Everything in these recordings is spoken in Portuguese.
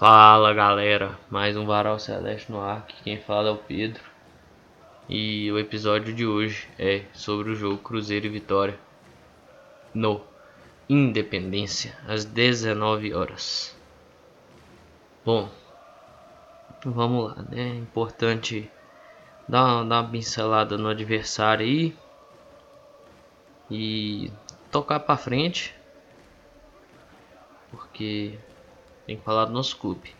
Fala galera, mais um Varal Celeste no ar, aqui quem fala é o Pedro. E o episódio de hoje é sobre o jogo Cruzeiro e Vitória No Independência, às 19 horas. Bom, vamos lá, né, é importante dar uma, dar uma pincelada no adversário aí E tocar pra frente Porque tem que falar do nosso clube.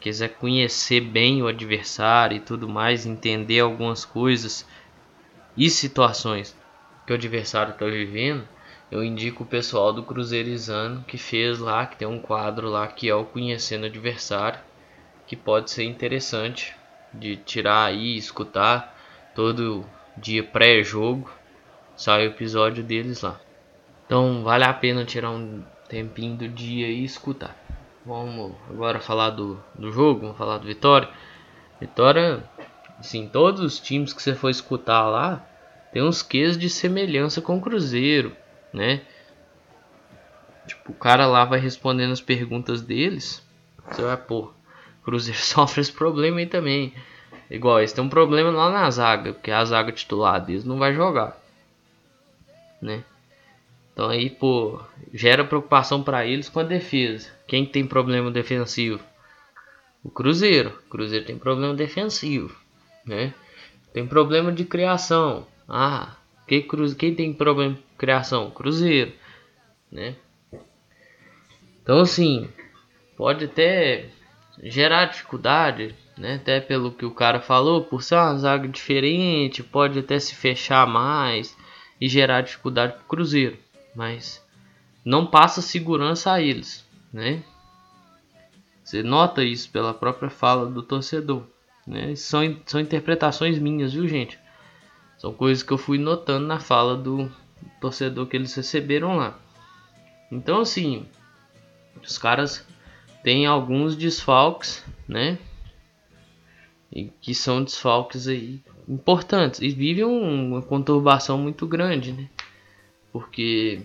Quiser conhecer bem o adversário e tudo mais, entender algumas coisas e situações que o adversário está vivendo, eu indico o pessoal do Cruzeirizano que fez lá, que tem um quadro lá que é o Conhecendo o Adversário, que pode ser interessante de tirar aí escutar todo dia pré-jogo. Sai o episódio deles lá. Então vale a pena tirar um tempinho do dia e escutar. Vamos agora falar do, do jogo, vamos falar do Vitória. Vitória, assim, todos os times que você for escutar lá, tem uns quês de semelhança com o Cruzeiro, né? Tipo, o cara lá vai respondendo as perguntas deles, você vai, pô, Cruzeiro sofre esse problema aí também. Igual, eles tem um problema lá na zaga, porque a zaga titular deles não vai jogar, né? Então aí, pô, gera preocupação para eles com a defesa. Quem tem problema defensivo? O Cruzeiro. O Cruzeiro tem problema defensivo, né? Tem problema de criação. Ah, quem, cruze... quem tem problema de criação? Cruzeiro, né? Então assim, pode até gerar dificuldade, né? Até pelo que o cara falou, por ser uma zaga diferente, pode até se fechar mais e gerar dificuldade para o Cruzeiro mas não passa segurança a eles, né? Você nota isso pela própria fala do torcedor, né? São, são interpretações minhas, viu, gente? São coisas que eu fui notando na fala do torcedor que eles receberam lá. Então, assim, os caras têm alguns desfalques, né? E que são desfalques aí importantes e vivem uma conturbação muito grande, né? Porque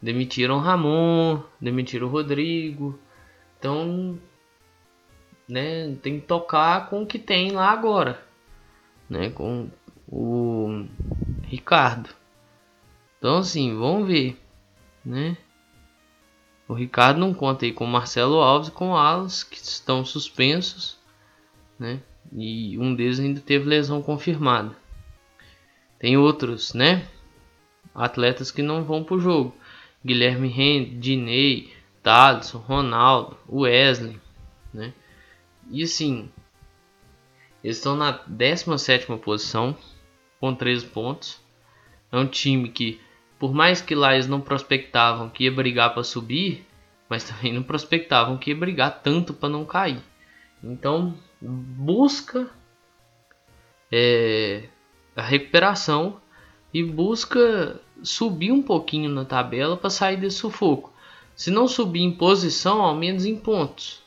demitiram Ramon, demitiram Rodrigo. Então, né, tem que tocar com o que tem lá agora, né, com o Ricardo. Então, assim, vamos ver, né? O Ricardo não conta aí com Marcelo Alves e com Alas, que estão suspensos, né? E um deles ainda teve lesão confirmada. Tem outros, né? Atletas que não vão para o jogo. Guilherme Rende, Diney, Thaleson, Ronaldo, Wesley, né? E assim, eles estão na 17 posição com 13 pontos. É um time que, por mais que lá eles não prospectavam que ia brigar para subir, mas também não prospectavam que ia brigar tanto para não cair. Então, busca é, a recuperação e busca subir um pouquinho na tabela para sair desse sufoco. Se não subir em posição, ao menos em pontos,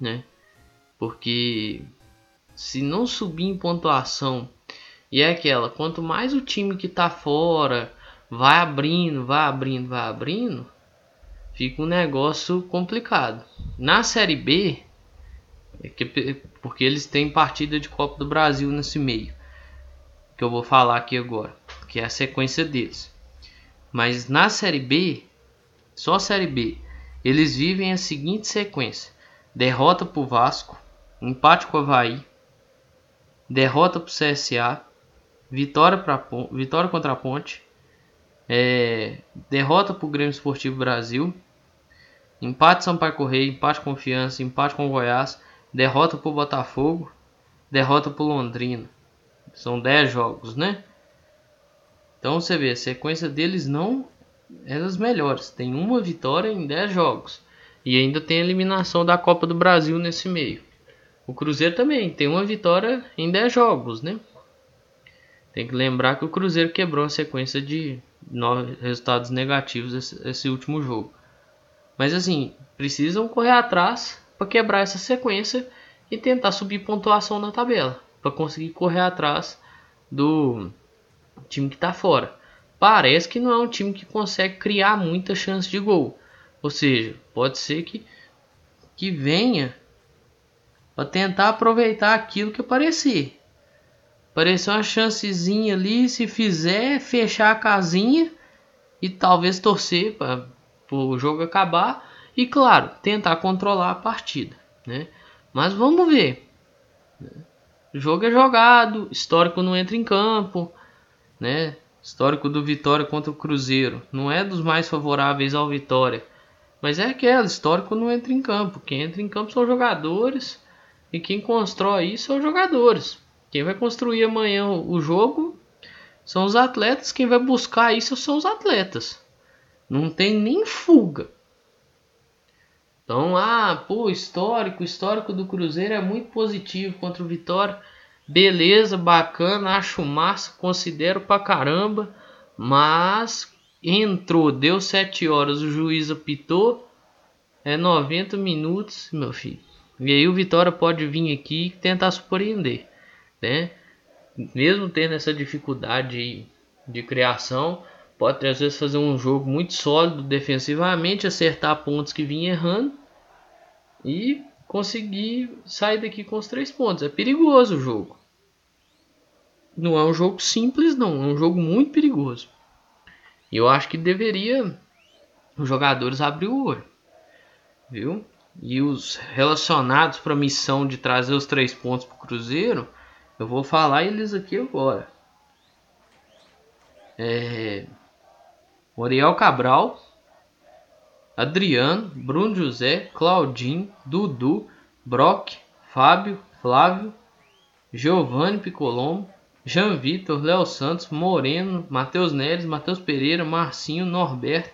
né? Porque se não subir em pontuação e é aquela, quanto mais o time que está fora vai abrindo, vai abrindo, vai abrindo, fica um negócio complicado. Na Série B, é que, porque eles têm partida de Copa do Brasil nesse meio, que eu vou falar aqui agora que é a sequência deles. Mas na Série B, só Série B, eles vivem a seguinte sequência: derrota para o Vasco, empate com o Havaí, derrota para o CSA, vitória, pra, vitória contra a Ponte, é, derrota para o Grêmio Esportivo Brasil, empate Sampaio Correia, empate Confiança, empate com o Goiás, derrota para o Botafogo, derrota para o Londrina. São 10 jogos, né? Então você vê, a sequência deles não é das melhores. Tem uma vitória em 10 jogos. E ainda tem a eliminação da Copa do Brasil nesse meio. O Cruzeiro também tem uma vitória em 10 jogos, né? Tem que lembrar que o Cruzeiro quebrou a sequência de nove resultados negativos esse, esse último jogo. Mas assim, precisam correr atrás para quebrar essa sequência e tentar subir pontuação na tabela. Para conseguir correr atrás do time que está fora. Parece que não é um time que consegue criar muita chance de gol. Ou seja, pode ser que que venha para tentar aproveitar aquilo que aparecer. Apareceu uma chancezinha ali, se fizer, fechar a casinha e talvez torcer para o jogo acabar e claro, tentar controlar a partida, né? Mas vamos ver. O jogo é jogado, histórico não entra em campo, né? Histórico do Vitória contra o Cruzeiro não é dos mais favoráveis ao Vitória, mas é aquela histórico não entra em campo. Quem entra em campo são jogadores e quem constrói isso são os jogadores. Quem vai construir amanhã o jogo são os atletas, quem vai buscar isso são os atletas. Não tem nem fuga. Então, ah, pô, histórico, histórico do Cruzeiro é muito positivo contra o Vitória. Beleza, bacana, acho massa, considero pra caramba. Mas entrou, deu 7 horas, o juiz apitou. É 90 minutos, meu filho. E aí o Vitória pode vir aqui tentar surpreender, né? Mesmo tendo essa dificuldade de criação, pode às vezes fazer um jogo muito sólido defensivamente, acertar pontos que vinha errando e conseguir sair daqui com os três pontos. É perigoso o jogo. Não é um jogo simples, não. É um jogo muito perigoso. E eu acho que deveria os jogadores abrir o olho, viu? E os relacionados para a missão de trazer os três pontos para o Cruzeiro, eu vou falar eles aqui agora. É... Oriel Cabral, Adriano, Bruno José, Claudinho, Dudu, Brock, Fábio, Flávio, Giovanni Picolombo, Jean Vitor, Léo Santos, Moreno, Matheus Neres, Matheus Pereira, Marcinho, Norberto,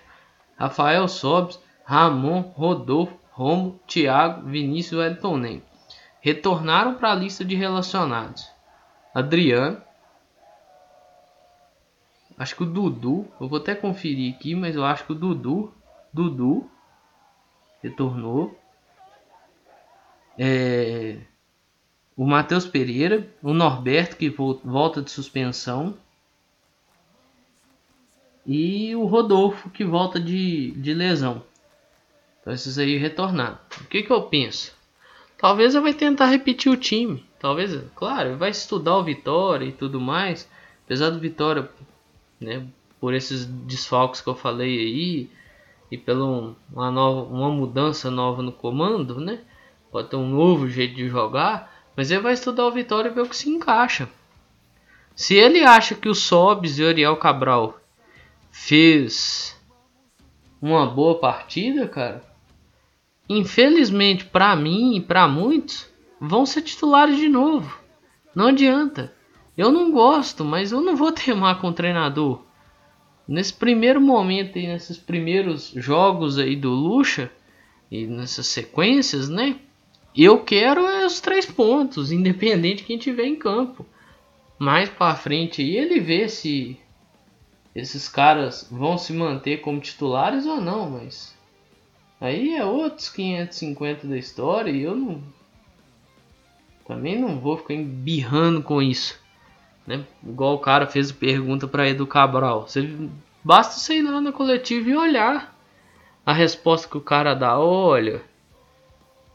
Rafael Sobes, Ramon, Rodolfo, Romo, Thiago, Vinícius e Wellington Nem. Retornaram para a lista de relacionados. Adriano. Acho que o Dudu. Eu vou até conferir aqui, mas eu acho que o Dudu. Dudu. Retornou. É, o Matheus Pereira. O Norberto, que volta de suspensão. E o Rodolfo, que volta de, de lesão. Então esses aí retornar. O que, que eu penso? Talvez eu vai tentar repetir o time. Talvez, claro, vai estudar o Vitória e tudo mais. Apesar do Vitória, né, por esses desfalques que eu falei aí e pela uma, nova, uma mudança nova no comando, né? Pode ter um novo jeito de jogar, mas ele vai estudar o Vitória e ver o que se encaixa. Se ele acha que o Sobs e o Ariel Cabral fez uma boa partida, cara, infelizmente para mim e para muitos, vão ser titulares de novo. Não adianta. Eu não gosto, mas eu não vou teimar com o treinador. Nesse primeiro momento e nesses primeiros jogos aí do Lucha e nessas sequências, né? Eu quero é os três pontos, independente de quem tiver em campo. Mais para frente ele vê se esses caras vão se manter como titulares ou não, mas Aí é outros 550 da história e eu não. Também não vou ficar embirrando com isso. Né? Igual o cara fez pergunta para Edu Cabral. Você, basta você ir lá na coletiva e olhar a resposta que o cara dá. Olha,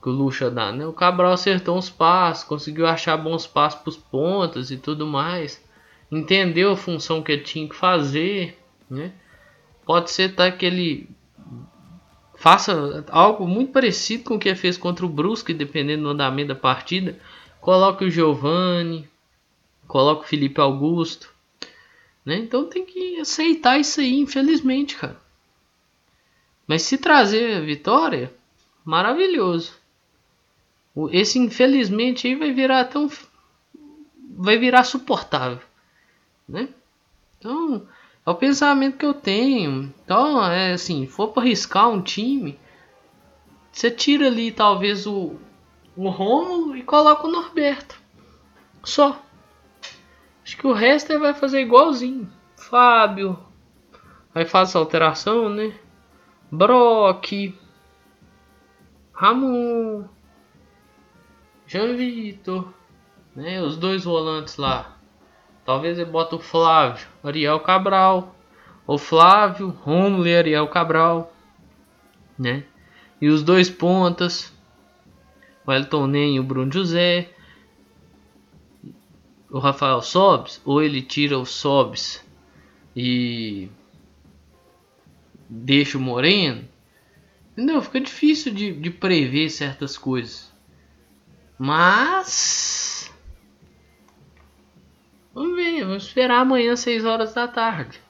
que o Lucha dá. Né? O Cabral acertou uns passos, conseguiu achar bons passos para os pontas e tudo mais. Entendeu a função que ele tinha que fazer. Né? Pode ser tá, que ele faça algo muito parecido com o que fez contra o Brusque, dependendo do andamento da partida. Coloque o Giovani, coloque o Felipe Augusto. Né? Então tem que aceitar isso aí, infelizmente, cara. Mas se trazer vitória, maravilhoso. Esse infelizmente aí vai virar tão vai virar suportável, né? Então, é o pensamento que eu tenho. Então, é assim, for para arriscar um time, você tira ali talvez o, o Romulo e coloca o Norberto. Só. Acho que o resto vai fazer igualzinho. Fábio. Aí faz essa alteração, né? Brock. Ramon. Jean Vitor. Né? Os dois volantes lá. Talvez ele bota o Flávio, Ariel Cabral. O Flávio, Romulo e Ariel Cabral. Né? E os dois pontas. o Elton Nem e o Bruno José, o Rafael Sobes, ou ele tira o Sobes e deixa o Moreno. Entendeu? Fica difícil de, de prever certas coisas. Mas. Vamos ver, vamos esperar amanhã 6 horas da tarde.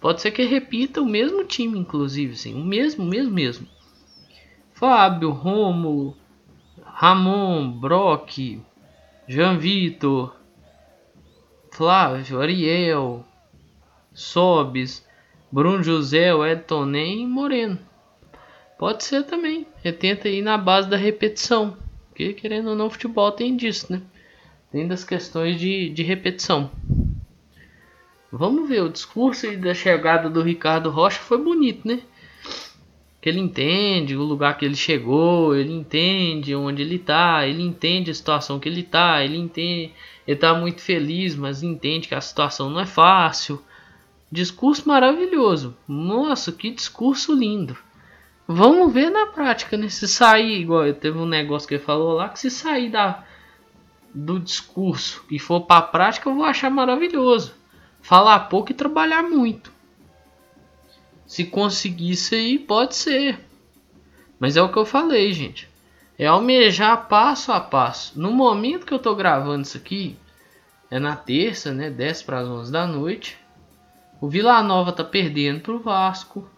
Pode ser que repita o mesmo time, inclusive, sim. O mesmo, mesmo, mesmo. Fábio, Rômulo, Ramon, Brock, Jean Vitor, Flávio, Ariel, Sobes, Bruno José, Edson Nem e Moreno. Pode ser também. Retenta aí na base da repetição. Porque querendo ou não, futebol tem disso, né? Tem das questões de, de repetição. Vamos ver, o discurso da chegada do Ricardo Rocha foi bonito, né? Que ele entende o lugar que ele chegou, ele entende onde ele tá, ele entende a situação que ele tá, ele entende, ele tá muito feliz, mas entende que a situação não é fácil. Discurso maravilhoso. Nossa, que discurso lindo. Vamos ver na prática, né? Se sair, igual teve um negócio que ele falou lá, que se sair da, do discurso e for pra prática, eu vou achar maravilhoso. Falar pouco e trabalhar muito. Se conseguir isso aí, pode ser. Mas é o que eu falei, gente. É almejar passo a passo. No momento que eu tô gravando isso aqui, é na terça, né? 10 para as 11 da noite. O Vila Nova tá perdendo pro Vasco.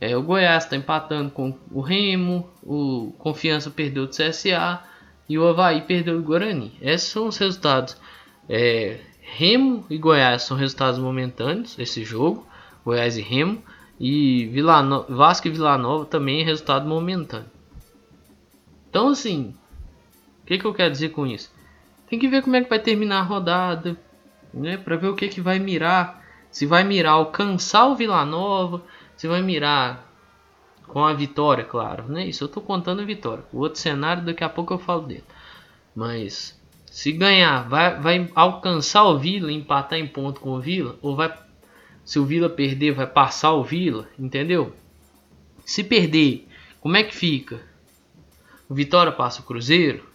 É, o Goiás está empatando com o Remo, o Confiança perdeu do CSA e o Havaí perdeu do Guarani. Esses são os resultados. É, Remo e Goiás são resultados momentâneos, esse jogo, Goiás e Remo. E Vila no... Vasco e Vila Nova também é resultado momentâneo. Então assim, o que, que eu quero dizer com isso? Tem que ver como é que vai terminar a rodada, né? Para ver o que, que vai mirar. Se vai mirar alcançar o Vila Nova você vai mirar com a vitória, claro, né? Isso eu tô contando a vitória. O outro cenário, daqui a pouco eu falo dele. Mas se ganhar, vai, vai alcançar o Vila, empatar em ponto com o Vila, ou vai se o Vila perder, vai passar o Vila, entendeu? Se perder, como é que fica? O Vitória passa o Cruzeiro?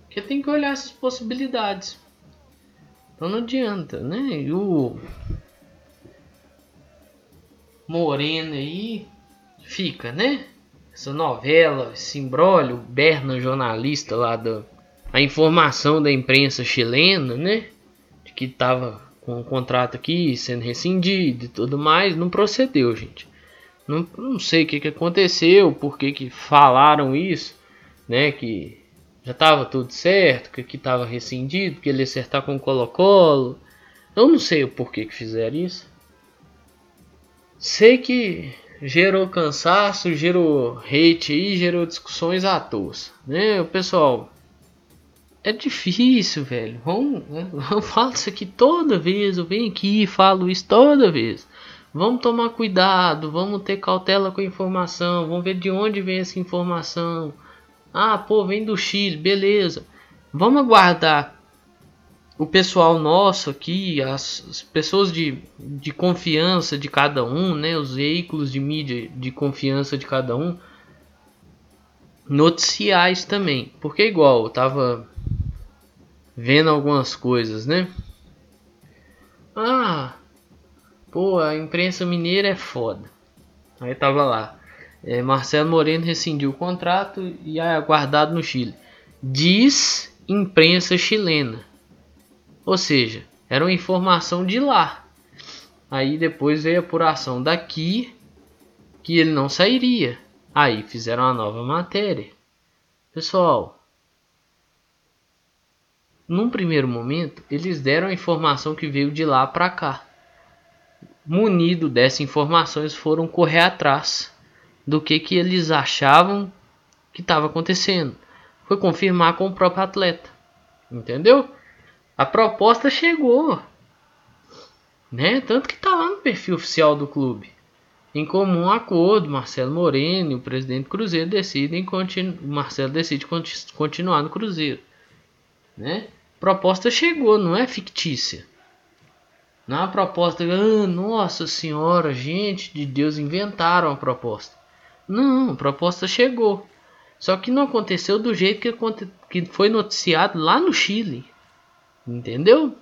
Porque tem que olhar essas possibilidades. Então não adianta, né? E o Morena aí fica, né? Essa novela, esse embrólio, Berna, jornalista lá da a informação da imprensa chilena, né? De que tava com o contrato aqui sendo rescindido e tudo mais, não procedeu, gente. Não, não sei o que, que aconteceu, por que, que falaram isso, né? Que já tava tudo certo, que aqui tava rescindido, que ele acertar com o Colo-Colo. Eu não sei o porquê que fizeram isso. Sei que gerou cansaço, gerou hate aí, gerou discussões à toa, né? O pessoal, é difícil, velho. Vamos, né? eu falo isso aqui toda vez, eu venho aqui e falo isso toda vez. Vamos tomar cuidado, vamos ter cautela com a informação, vamos ver de onde vem essa informação. Ah, pô, vem do Chile, beleza. Vamos aguardar o pessoal nosso aqui, as, as, pessoas de, de confiança de cada um, né, os veículos de mídia de confiança de cada um, noticiais também, porque igual eu tava vendo algumas coisas, né? Ah, pô, a imprensa mineira é foda. Aí tava lá, é, Marcelo Moreno rescindiu o contrato e é aguardado no Chile. Diz imprensa chilena. Ou seja, era uma informação de lá. Aí depois veio a apuração daqui que ele não sairia. Aí fizeram uma nova matéria. Pessoal, num primeiro momento, eles deram a informação que veio de lá para cá. Munido dessa informação, eles foram correr atrás do que, que eles achavam que estava acontecendo. Foi confirmar com o próprio atleta. Entendeu? A proposta chegou. Né? Tanto que tá lá no perfil oficial do clube. Em comum acordo, Marcelo Moreno e o presidente do Cruzeiro decidem continu Marcelo decide continuar no Cruzeiro. Né? Proposta chegou, não é fictícia. Não é uma proposta, ah, nossa senhora, gente de Deus, inventaram a proposta. Não, a proposta chegou. Só que não aconteceu do jeito que, que foi noticiado lá no Chile. Entendeu?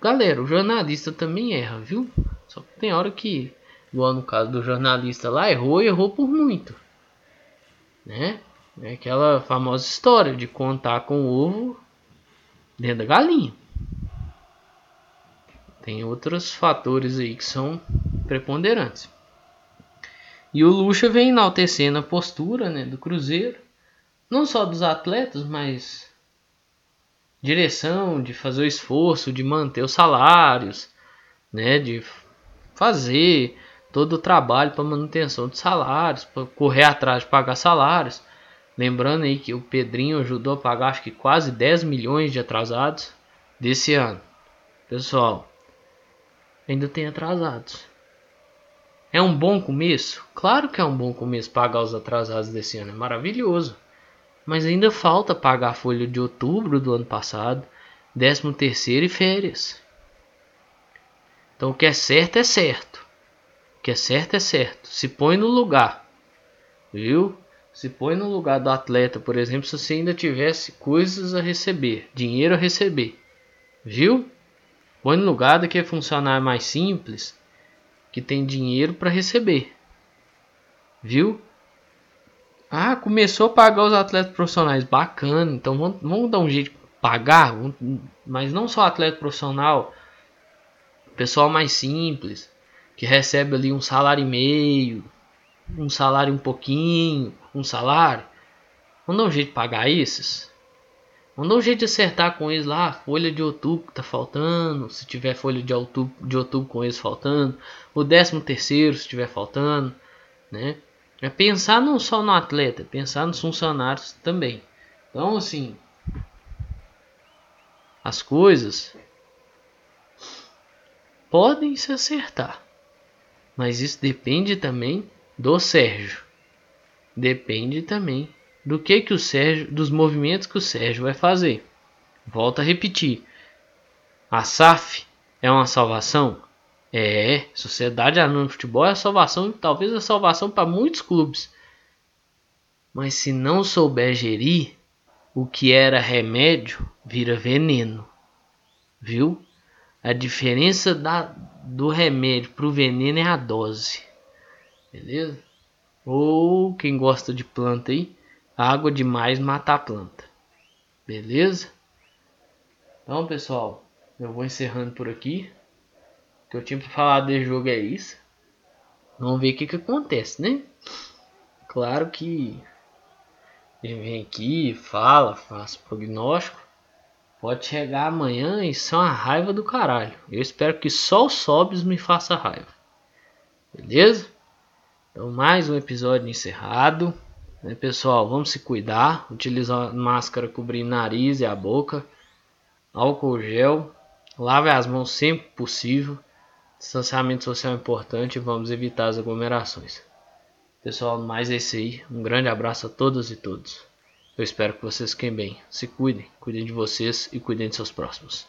Galera, o jornalista também erra, viu? Só que tem hora que, igual no caso do jornalista lá, errou e errou por muito. Né? É aquela famosa história de contar com o ovo dentro da galinha. Tem outros fatores aí que são preponderantes. E o Lucha vem enaltecendo a postura né, do Cruzeiro, não só dos atletas, mas direção de fazer o esforço de manter os salários, né, de fazer todo o trabalho para manutenção de salários, para correr atrás de pagar salários. Lembrando aí que o Pedrinho ajudou a pagar acho que quase 10 milhões de atrasados desse ano. Pessoal, ainda tem atrasados. É um bom começo? Claro que é um bom começo pagar os atrasados desse ano, é maravilhoso. Mas ainda falta pagar a folha de outubro do ano passado, 13 terceiro e férias. Então o que é certo é certo. O que é certo é certo. Se põe no lugar. Viu? Se põe no lugar do atleta, por exemplo, se você ainda tivesse coisas a receber, dinheiro a receber. Viu? Põe no lugar daquele funcionário mais simples que tem dinheiro para receber. Viu? Ah, começou a pagar os atletas profissionais. Bacana. Então vamos, vamos dar um jeito de pagar. Mas não só atleta profissional. Pessoal mais simples. Que recebe ali um salário e meio. Um salário um pouquinho. Um salário. Vamos dar um jeito de pagar esses. Vamos dar um jeito de acertar com eles lá, folha de outubro que tá faltando, se tiver folha de outubro, de outubro com eles faltando, o décimo terceiro se tiver faltando, né? É pensar não só no atleta, pensar nos funcionários também. Então, assim, as coisas podem se acertar, mas isso depende também do Sérgio. Depende também do que que o Sérgio, dos movimentos que o Sérgio vai fazer. Volto a repetir. A SAF é uma salvação? É, Sociedade Anônima de Futebol é a salvação, talvez a salvação para muitos clubes. Mas se não souber gerir, o que era remédio vira veneno. Viu? A diferença da, do remédio para o veneno é a dose. Beleza? Ou quem gosta de planta aí, Água demais mata a planta. Beleza? Então, pessoal, eu vou encerrando por aqui. Que eu tinha para falar de jogo é isso. Vamos ver o que, que acontece, né? Claro que vem aqui, fala, faz prognóstico. Pode chegar amanhã e ser uma raiva do caralho. Eu espero que só o Sobs me faça raiva. Beleza? Então, mais um episódio encerrado. Né, pessoal, vamos se cuidar, utilizar máscara cobrindo nariz e a boca, álcool gel, lave as mãos sempre possível, distanciamento social é importante e vamos evitar as aglomerações. Pessoal, mais é isso aí. Um grande abraço a todas e todos. Eu espero que vocês fiquem bem. Se cuidem, cuidem de vocês e cuidem de seus próximos.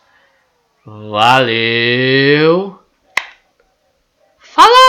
Valeu! Fala!